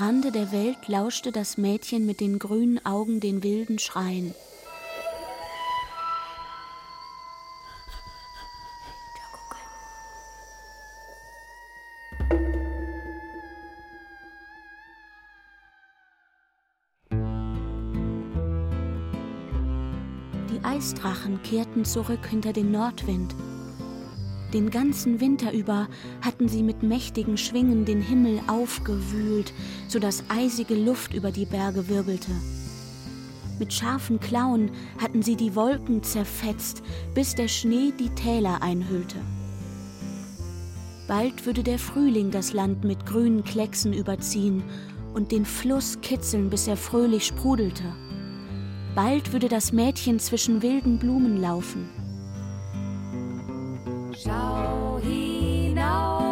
Rande der Welt lauschte das Mädchen mit den grünen Augen den wilden Schreien. Die Eisdrachen kehrten zurück hinter den Nordwind. Den ganzen Winter über hatten sie mit mächtigen Schwingen den Himmel aufgewühlt, so dass eisige Luft über die Berge wirbelte. Mit scharfen Klauen hatten sie die Wolken zerfetzt, bis der Schnee die Täler einhüllte. Bald würde der Frühling das Land mit grünen Klecksen überziehen und den Fluss kitzeln, bis er fröhlich sprudelte. Bald würde das Mädchen zwischen wilden Blumen laufen. Schau hinauf,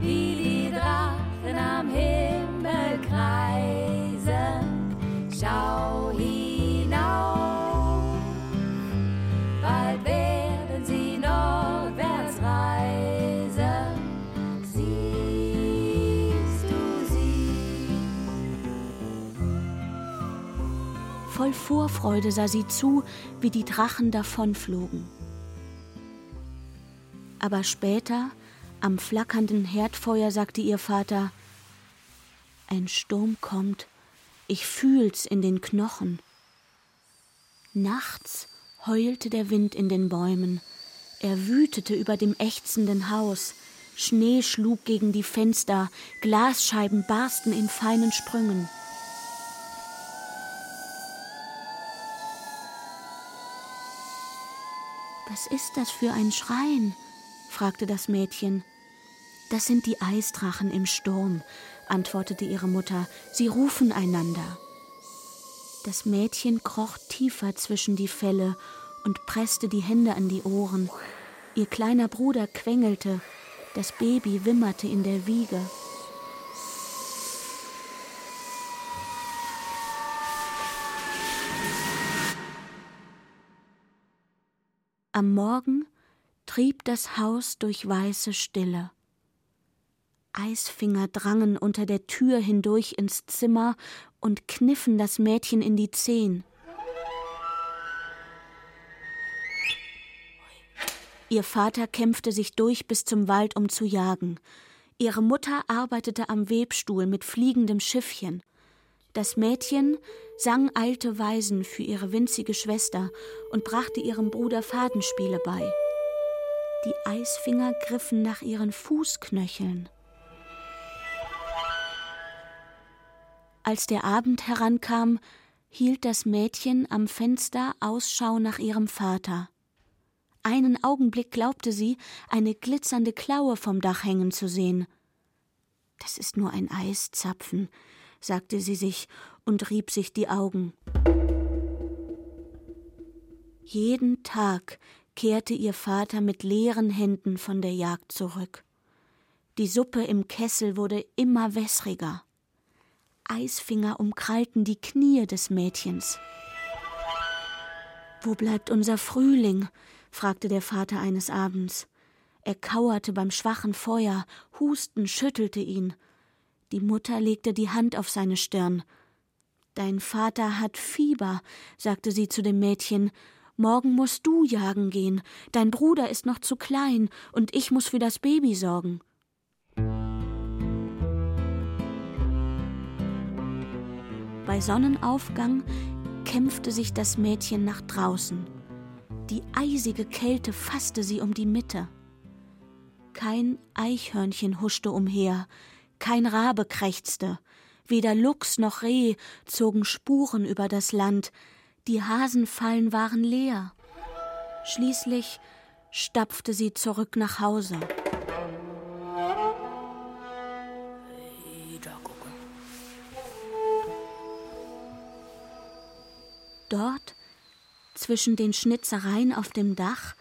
wie die Drachen am Himmel kreisen. Schau hinauf, bald werden sie nordwärts reisen. Siehst du sie? Voll Vorfreude sah sie zu, wie die Drachen davonflogen. Aber später, am flackernden Herdfeuer, sagte ihr Vater, ein Sturm kommt, ich fühl's in den Knochen. Nachts heulte der Wind in den Bäumen, er wütete über dem ächzenden Haus, Schnee schlug gegen die Fenster, Glasscheiben barsten in feinen Sprüngen. Was ist das für ein Schreien? Fragte das Mädchen. Das sind die Eisdrachen im Sturm, antwortete ihre Mutter. Sie rufen einander. Das Mädchen kroch tiefer zwischen die Felle und presste die Hände an die Ohren. Ihr kleiner Bruder quengelte, das Baby wimmerte in der Wiege. Am Morgen trieb das Haus durch weiße Stille. Eisfinger drangen unter der Tür hindurch ins Zimmer und kniffen das Mädchen in die Zehen. Ihr Vater kämpfte sich durch bis zum Wald, um zu jagen. Ihre Mutter arbeitete am Webstuhl mit fliegendem Schiffchen. Das Mädchen sang alte Weisen für ihre winzige Schwester und brachte ihrem Bruder Fadenspiele bei. Die Eisfinger griffen nach ihren Fußknöcheln. Als der Abend herankam, hielt das Mädchen am Fenster Ausschau nach ihrem Vater. Einen Augenblick glaubte sie, eine glitzernde Klaue vom Dach hängen zu sehen. Das ist nur ein Eiszapfen, sagte sie sich und rieb sich die Augen. Jeden Tag kehrte ihr Vater mit leeren Händen von der Jagd zurück. Die Suppe im Kessel wurde immer wässriger. Eisfinger umkrallten die Knie des Mädchens. Wo bleibt unser Frühling? fragte der Vater eines Abends. Er kauerte beim schwachen Feuer, Husten schüttelte ihn. Die Mutter legte die Hand auf seine Stirn. Dein Vater hat Fieber, sagte sie zu dem Mädchen. Morgen musst du jagen gehen. Dein Bruder ist noch zu klein und ich muss für das Baby sorgen. Bei Sonnenaufgang kämpfte sich das Mädchen nach draußen. Die eisige Kälte fasste sie um die Mitte. Kein Eichhörnchen huschte umher, kein Rabe krächzte, weder Luchs noch Reh zogen Spuren über das Land, die Hasenfallen waren leer. Schließlich stapfte sie zurück nach Hause. Dort, zwischen den Schnitzereien auf dem Dach,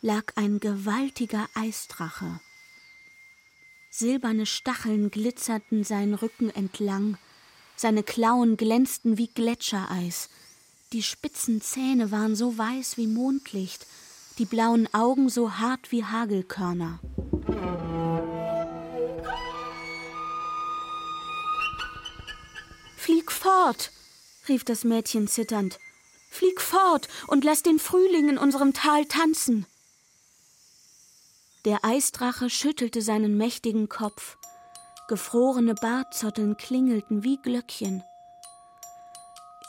lag ein gewaltiger Eisdrache. Silberne Stacheln glitzerten seinen Rücken entlang, seine Klauen glänzten wie Gletschereis, die spitzen Zähne waren so weiß wie Mondlicht, die blauen Augen so hart wie Hagelkörner. Flieg fort, rief das Mädchen zitternd. Flieg fort und lass den Frühling in unserem Tal tanzen. Der Eisdrache schüttelte seinen mächtigen Kopf. Gefrorene Bartzotteln klingelten wie Glöckchen.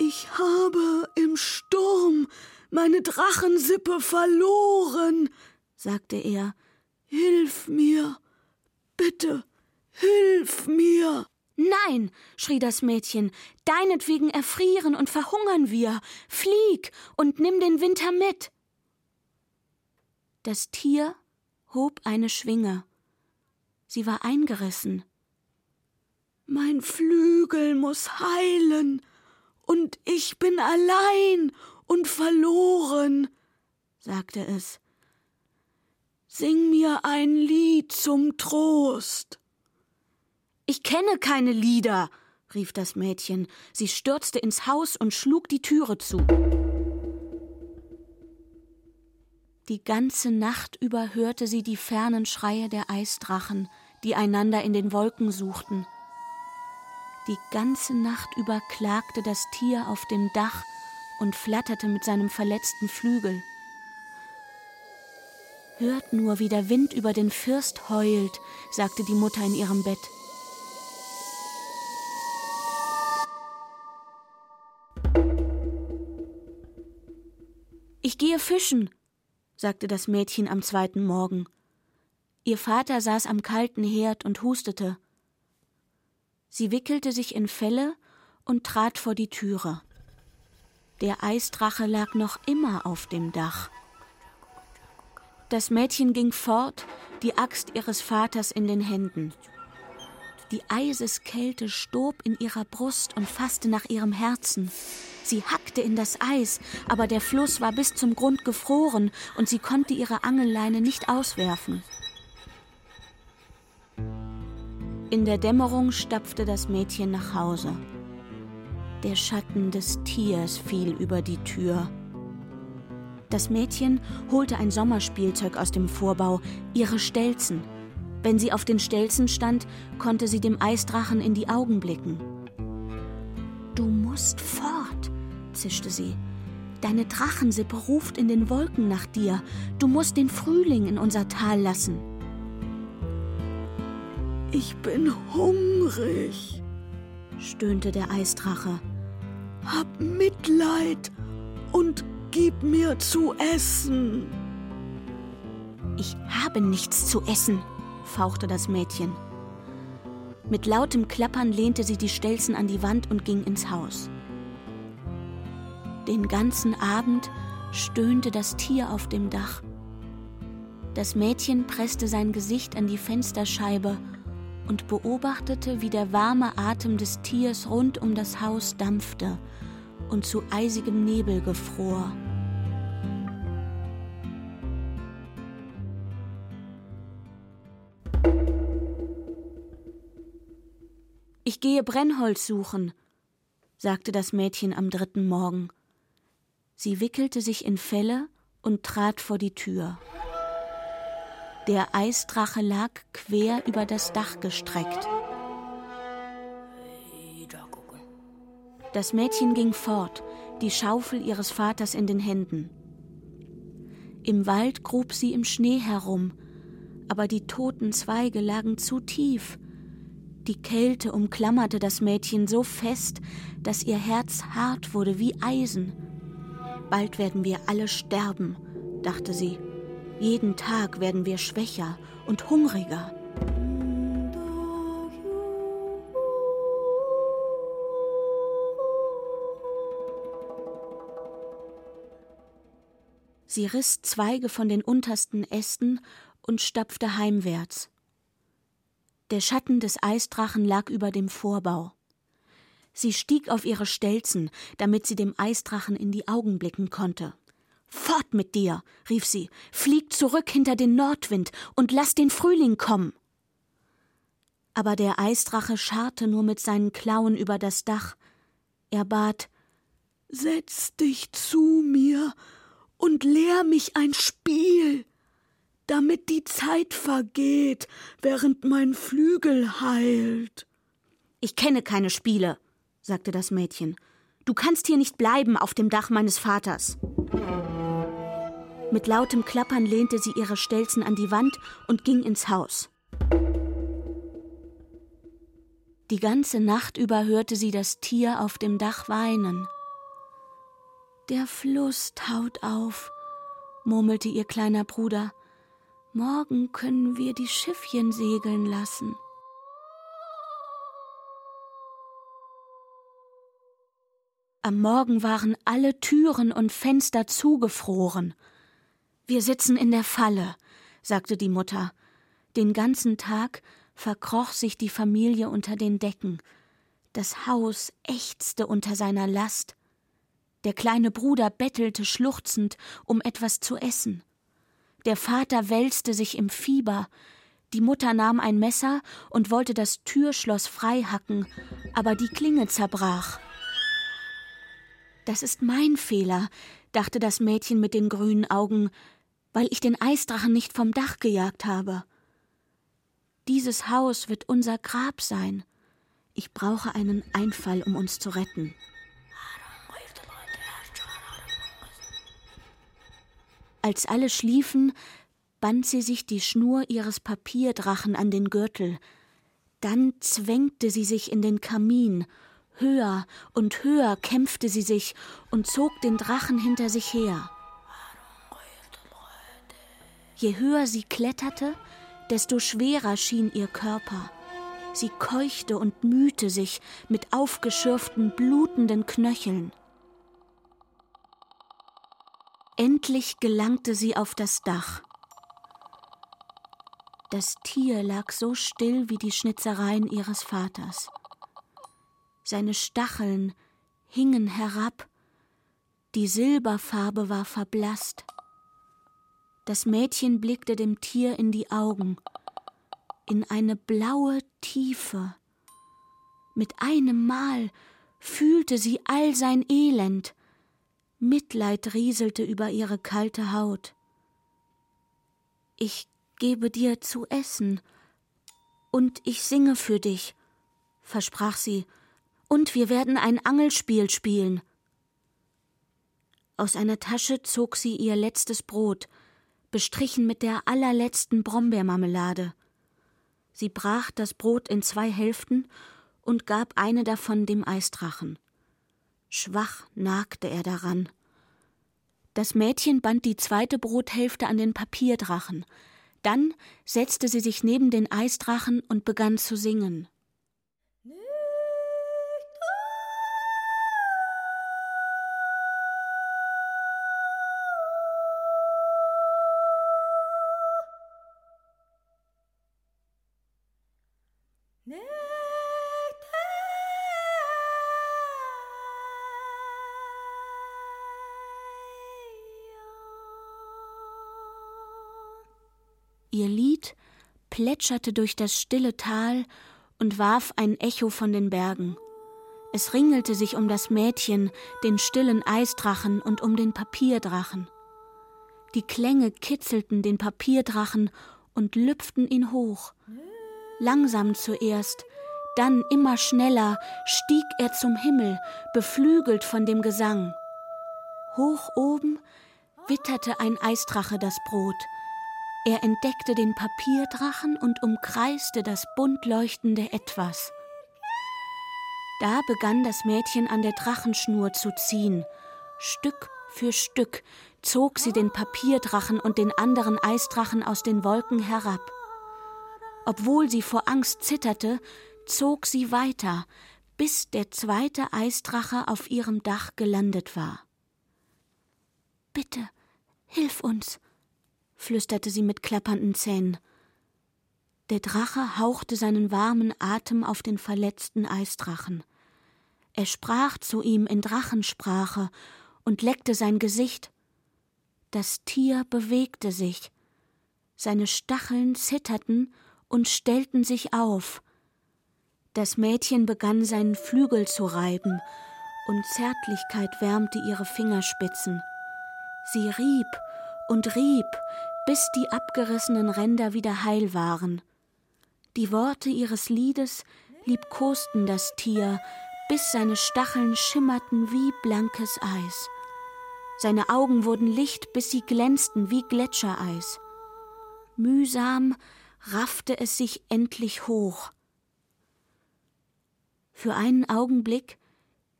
Ich habe im Sturm meine Drachensippe verloren, sagte er. Hilf mir, bitte, hilf mir. Nein, schrie das Mädchen, deinetwegen erfrieren und verhungern wir. Flieg und nimm den Winter mit. Das Tier hob eine Schwinge. Sie war eingerissen. Mein Flügel muss heilen, und ich bin allein und verloren, sagte es. Sing mir ein Lied zum Trost. Ich kenne keine Lieder, rief das Mädchen. Sie stürzte ins Haus und schlug die Türe zu. Die ganze Nacht über hörte sie die fernen Schreie der Eisdrachen, die einander in den Wolken suchten. Die ganze Nacht über klagte das Tier auf dem Dach und flatterte mit seinem verletzten Flügel. Hört nur, wie der Wind über den First heult, sagte die Mutter in ihrem Bett. Ich gehe fischen, sagte das Mädchen am zweiten Morgen. Ihr Vater saß am kalten Herd und hustete. Sie wickelte sich in Felle und trat vor die Türe. Der Eisdrache lag noch immer auf dem Dach. Das Mädchen ging fort, die Axt ihres Vaters in den Händen. Die Eiseskälte stob in ihrer Brust und fasste nach ihrem Herzen. Sie hackte in das Eis, aber der Fluss war bis zum Grund gefroren und sie konnte ihre Angelleine nicht auswerfen. In der Dämmerung stapfte das Mädchen nach Hause. Der Schatten des Tiers fiel über die Tür. Das Mädchen holte ein Sommerspielzeug aus dem Vorbau, ihre Stelzen. Wenn sie auf den Stelzen stand, konnte sie dem Eisdrachen in die Augen blicken. Du musst fort, zischte sie. Deine Drachensippe ruft in den Wolken nach dir. Du musst den Frühling in unser Tal lassen. Ich bin hungrig, stöhnte der Eisdrache. Hab Mitleid und gib mir zu essen. Ich habe nichts zu essen, fauchte das Mädchen. Mit lautem Klappern lehnte sie die Stelzen an die Wand und ging ins Haus. Den ganzen Abend stöhnte das Tier auf dem Dach. Das Mädchen presste sein Gesicht an die Fensterscheibe und beobachtete, wie der warme Atem des Tiers rund um das Haus dampfte und zu eisigem Nebel gefror. Ich gehe Brennholz suchen, sagte das Mädchen am dritten Morgen. Sie wickelte sich in Felle und trat vor die Tür. Der Eisdrache lag quer über das Dach gestreckt. Das Mädchen ging fort, die Schaufel ihres Vaters in den Händen. Im Wald grub sie im Schnee herum, aber die toten Zweige lagen zu tief. Die Kälte umklammerte das Mädchen so fest, dass ihr Herz hart wurde wie Eisen. Bald werden wir alle sterben, dachte sie. Jeden Tag werden wir schwächer und hungriger. Sie riss Zweige von den untersten Ästen und stapfte heimwärts. Der Schatten des Eisdrachen lag über dem Vorbau. Sie stieg auf ihre Stelzen, damit sie dem Eisdrachen in die Augen blicken konnte. Fort mit dir, rief sie, flieg zurück hinter den Nordwind und lass den Frühling kommen. Aber der Eisdrache scharrte nur mit seinen Klauen über das Dach. Er bat Setz dich zu mir und lehr mich ein Spiel, damit die Zeit vergeht, während mein Flügel heilt. Ich kenne keine Spiele, sagte das Mädchen. Du kannst hier nicht bleiben auf dem Dach meines Vaters. Mit lautem Klappern lehnte sie ihre Stelzen an die Wand und ging ins Haus. Die ganze Nacht über hörte sie das Tier auf dem Dach weinen. Der Fluss taut auf, murmelte ihr kleiner Bruder. Morgen können wir die Schiffchen segeln lassen. Am Morgen waren alle Türen und Fenster zugefroren. Wir sitzen in der Falle, sagte die Mutter. Den ganzen Tag verkroch sich die Familie unter den Decken. Das Haus ächzte unter seiner Last. Der kleine Bruder bettelte schluchzend um etwas zu essen. Der Vater wälzte sich im Fieber. Die Mutter nahm ein Messer und wollte das Türschloss frei hacken, aber die Klinge zerbrach. Das ist mein Fehler, dachte das Mädchen mit den grünen Augen, weil ich den Eisdrachen nicht vom Dach gejagt habe. Dieses Haus wird unser Grab sein. Ich brauche einen Einfall, um uns zu retten. Als alle schliefen, band sie sich die Schnur ihres Papierdrachen an den Gürtel. Dann zwängte sie sich in den Kamin. Höher und höher kämpfte sie sich und zog den Drachen hinter sich her. Je höher sie kletterte, desto schwerer schien ihr Körper. Sie keuchte und mühte sich mit aufgeschürften, blutenden Knöcheln. Endlich gelangte sie auf das Dach. Das Tier lag so still wie die Schnitzereien ihres Vaters. Seine Stacheln hingen herab, die Silberfarbe war verblasst. Das Mädchen blickte dem Tier in die Augen, in eine blaue Tiefe. Mit einem Mal fühlte sie all sein Elend. Mitleid rieselte über ihre kalte Haut. Ich gebe dir zu essen, und ich singe für dich, versprach sie, und wir werden ein Angelspiel spielen. Aus einer Tasche zog sie ihr letztes Brot, bestrichen mit der allerletzten Brombeermarmelade. Sie brach das Brot in zwei Hälften und gab eine davon dem Eisdrachen. Schwach nagte er daran. Das Mädchen band die zweite Brothälfte an den Papierdrachen. Dann setzte sie sich neben den Eisdrachen und begann zu singen. Plätscherte durch das stille Tal und warf ein Echo von den Bergen. Es ringelte sich um das Mädchen, den stillen Eisdrachen und um den Papierdrachen. Die Klänge kitzelten den Papierdrachen und lüpften ihn hoch. Langsam zuerst, dann immer schneller stieg er zum Himmel, beflügelt von dem Gesang. Hoch oben witterte ein Eisdrache das Brot, er entdeckte den Papierdrachen und umkreiste das bunt leuchtende Etwas. Da begann das Mädchen an der Drachenschnur zu ziehen. Stück für Stück zog sie den Papierdrachen und den anderen Eisdrachen aus den Wolken herab. Obwohl sie vor Angst zitterte, zog sie weiter, bis der zweite Eisdrache auf ihrem Dach gelandet war. Bitte, hilf uns, flüsterte sie mit klappernden Zähnen. Der Drache hauchte seinen warmen Atem auf den verletzten Eisdrachen. Er sprach zu ihm in Drachensprache und leckte sein Gesicht. Das Tier bewegte sich. Seine Stacheln zitterten und stellten sich auf. Das Mädchen begann seinen Flügel zu reiben, und Zärtlichkeit wärmte ihre Fingerspitzen. Sie rieb und rieb, bis die abgerissenen Ränder wieder heil waren. Die Worte ihres Liedes liebkosten das Tier, bis seine Stacheln schimmerten wie blankes Eis. Seine Augen wurden Licht, bis sie glänzten wie Gletschereis. Mühsam raffte es sich endlich hoch. Für einen Augenblick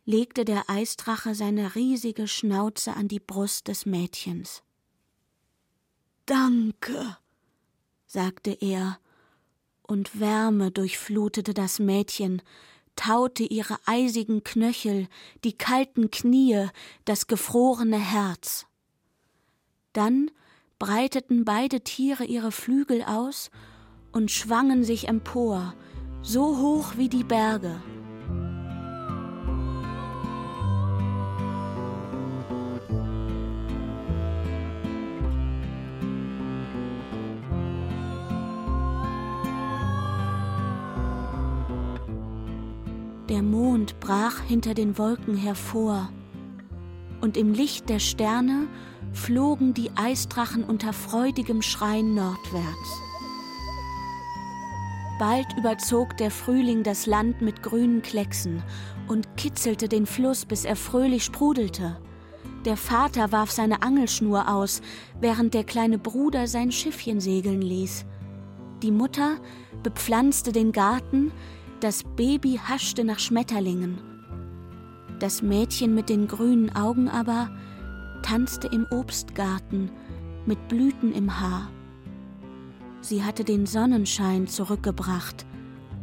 legte der Eisdrache seine riesige Schnauze an die Brust des Mädchens. Danke, sagte er, und Wärme durchflutete das Mädchen, taute ihre eisigen Knöchel, die kalten Knie, das gefrorene Herz. Dann breiteten beide Tiere ihre Flügel aus und schwangen sich empor, so hoch wie die Berge. Der Mond brach hinter den Wolken hervor, und im Licht der Sterne flogen die Eisdrachen unter freudigem Schreien nordwärts. Bald überzog der Frühling das Land mit grünen Klecksen und kitzelte den Fluss, bis er fröhlich sprudelte. Der Vater warf seine Angelschnur aus, während der kleine Bruder sein Schiffchen segeln ließ. Die Mutter bepflanzte den Garten, das Baby haschte nach Schmetterlingen. Das Mädchen mit den grünen Augen aber tanzte im Obstgarten mit Blüten im Haar. Sie hatte den Sonnenschein zurückgebracht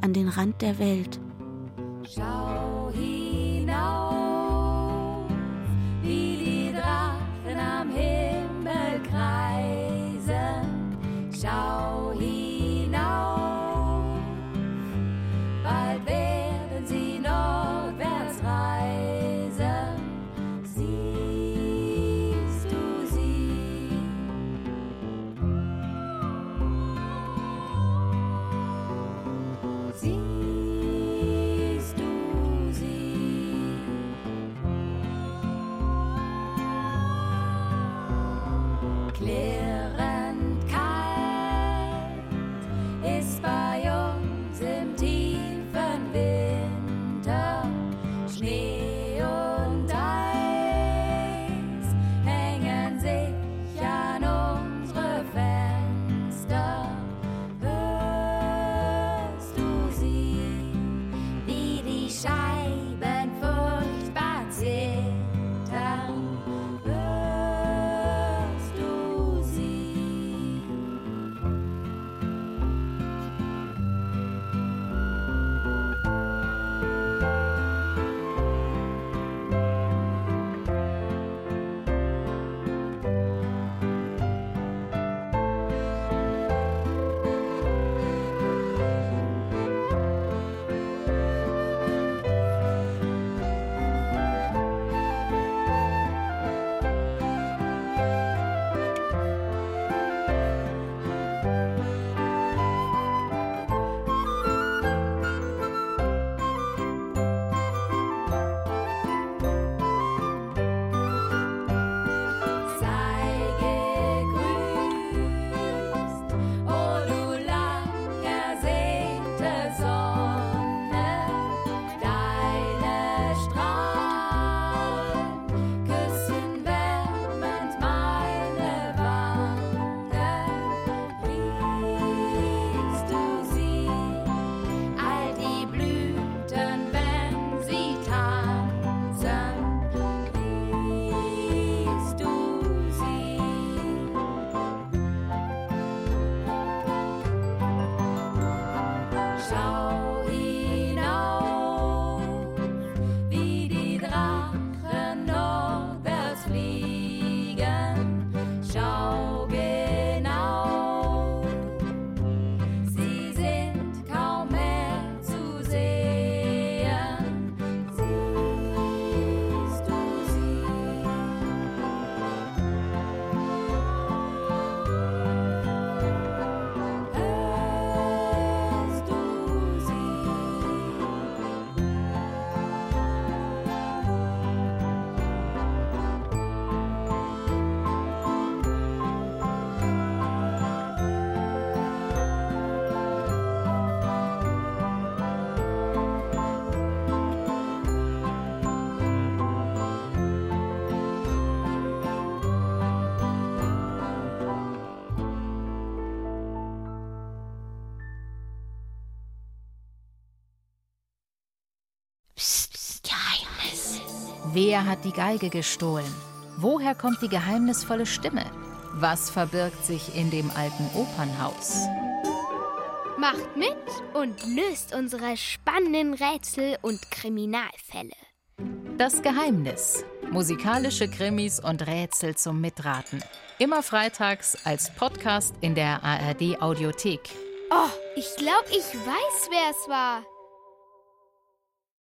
an den Rand der Welt. Schau hinauf, ist Wer hat die Geige gestohlen? Woher kommt die geheimnisvolle Stimme? Was verbirgt sich in dem alten Opernhaus? Macht mit und löst unsere spannenden Rätsel und Kriminalfälle. Das Geheimnis. Musikalische Krimis und Rätsel zum Mitraten. Immer freitags als Podcast in der ARD Audiothek. Oh, ich glaube, ich weiß, wer es war.